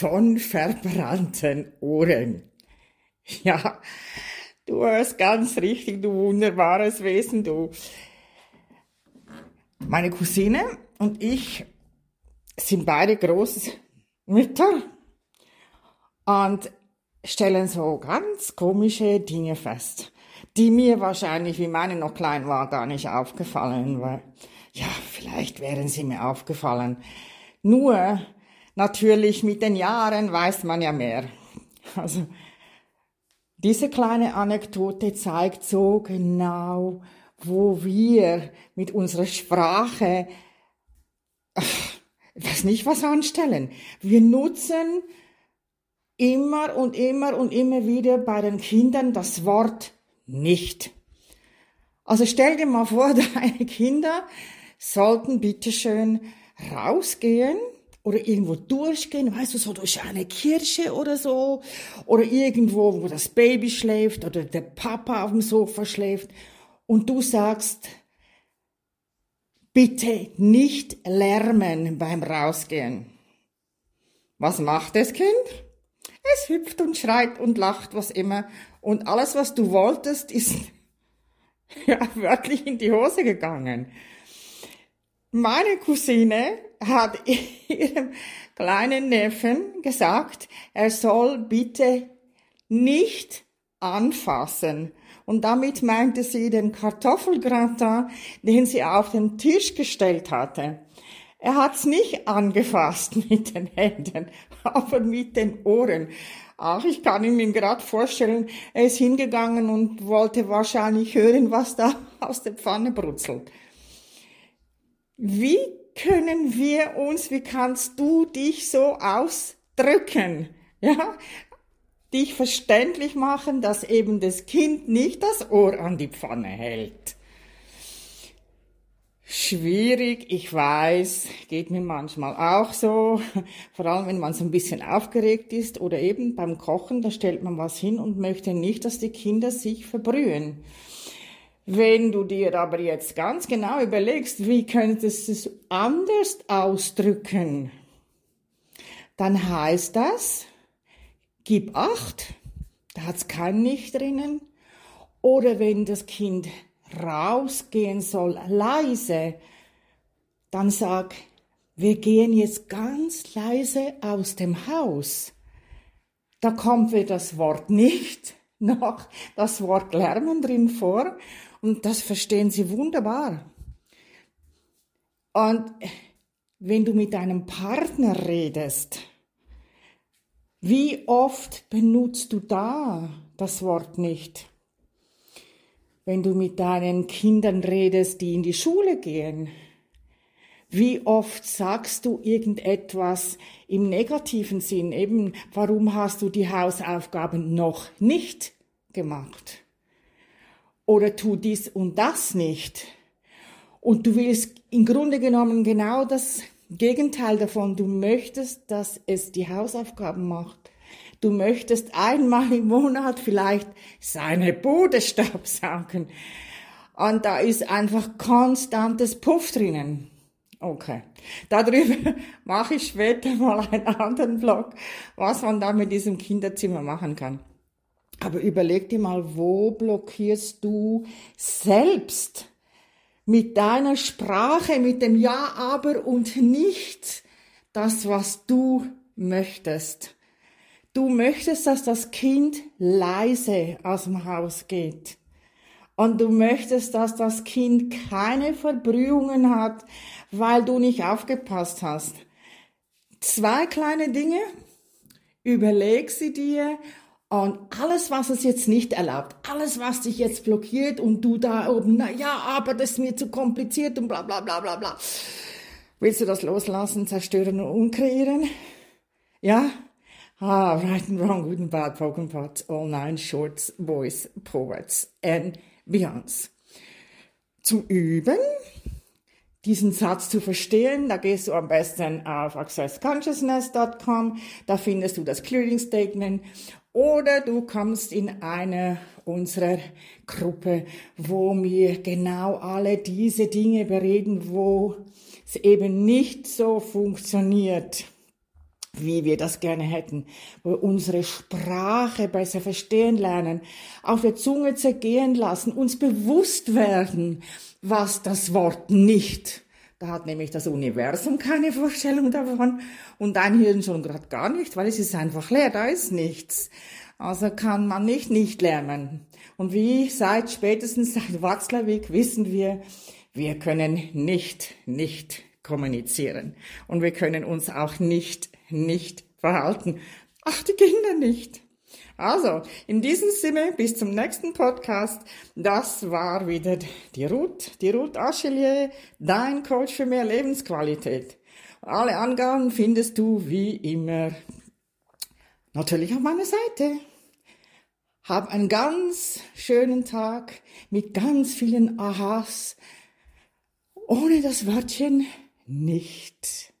von verbrannten Ohren. Ja, du hörst ganz richtig, du wunderbares Wesen, du. Meine Cousine und ich sind beide Großmütter und stellen so ganz komische Dinge fest, die mir wahrscheinlich, wie meine noch klein war, gar nicht aufgefallen, weil, ja, vielleicht wären sie mir aufgefallen. Nur, natürlich mit den Jahren weiß man ja mehr. Also, diese kleine Anekdote zeigt so genau, wo wir mit unserer Sprache, ich weiß nicht was anstellen. Wir nutzen immer und immer und immer wieder bei den Kindern das Wort nicht. Also stell dir mal vor, deine Kinder sollten bitteschön rausgehen oder irgendwo durchgehen, weißt du, so durch eine Kirche oder so, oder irgendwo, wo das Baby schläft oder der Papa auf dem Sofa schläft und du sagst, bitte nicht lärmen beim Rausgehen. Was macht das Kind? Es hüpft und schreit und lacht, was immer. Und alles, was du wolltest, ist ja wirklich in die Hose gegangen. Meine Cousine hat ihrem kleinen Neffen gesagt, er soll bitte nicht anfassen. Und damit meinte sie den Kartoffelgratin, den sie auf den Tisch gestellt hatte. Er hat's nicht angefasst mit den Händen, aber mit den Ohren. Ach, ich kann ihn mir gerade vorstellen, er ist hingegangen und wollte wahrscheinlich hören, was da aus der Pfanne brutzelt. Wie können wir uns, wie kannst du dich so ausdrücken? Ja, dich verständlich machen, dass eben das Kind nicht das Ohr an die Pfanne hält. Schwierig, ich weiß, geht mir manchmal auch so, vor allem wenn man so ein bisschen aufgeregt ist oder eben beim Kochen, da stellt man was hin und möchte nicht, dass die Kinder sich verbrühen. Wenn du dir aber jetzt ganz genau überlegst, wie könntest du es anders ausdrücken, dann heißt das, gib acht, da hat's kein Nicht drinnen, oder wenn das Kind rausgehen soll, leise, dann sag, wir gehen jetzt ganz leise aus dem Haus. Da kommt weder das Wort nicht noch das Wort Lärmen drin vor und das verstehen sie wunderbar. Und wenn du mit deinem Partner redest, wie oft benutzt du da das Wort nicht? wenn du mit deinen Kindern redest, die in die Schule gehen? Wie oft sagst du irgendetwas im negativen Sinn? Eben, warum hast du die Hausaufgaben noch nicht gemacht? Oder tu dies und das nicht? Und du willst im Grunde genommen genau das Gegenteil davon. Du möchtest, dass es die Hausaufgaben macht. Du möchtest einmal im Monat vielleicht seine Bude staubsaugen. Und da ist einfach konstantes Puff drinnen. Okay. Darüber mache ich später mal einen anderen Blog, was man da mit diesem Kinderzimmer machen kann. Aber überleg dir mal, wo blockierst du selbst mit deiner Sprache, mit dem Ja, aber und nicht das, was du möchtest. Du möchtest, dass das Kind leise aus dem Haus geht. Und du möchtest, dass das Kind keine Verbrühungen hat, weil du nicht aufgepasst hast. Zwei kleine Dinge. Überleg sie dir und alles, was es jetzt nicht erlaubt, alles, was dich jetzt blockiert und du da oben, na ja, aber das ist mir zu kompliziert und bla bla bla bla bla. Willst du das loslassen, zerstören und umkreieren? Ja? Ah, right and wrong, good and bad, broken parts, all nine shorts, boys, poets and beyonds. Zum Üben, diesen Satz zu verstehen, da gehst du am besten auf accessconsciousness.com, da findest du das Clearing Statement oder du kommst in eine unserer Gruppe, wo wir genau alle diese Dinge bereden, wo es eben nicht so funktioniert wie wir das gerne hätten, wo wir unsere Sprache besser verstehen lernen, auf der Zunge zergehen lassen, uns bewusst werden, was das Wort nicht. Da hat nämlich das Universum keine Vorstellung davon und dein Hirn schon gerade gar nicht, weil es ist einfach leer, da ist nichts. Also kann man nicht nicht lernen. Und wie seit spätestens seit Watzlawick wissen wir, wir können nicht nicht kommunizieren. Und wir können uns auch nicht nicht verhalten. Ach, die Kinder nicht. Also, in diesem Sinne, bis zum nächsten Podcast. Das war wieder die Ruth, die Ruth Achelier, dein Coach für mehr Lebensqualität. Alle Angaben findest du wie immer natürlich auf meiner Seite. Hab einen ganz schönen Tag mit ganz vielen Ahas, ohne das Wörtchen nicht.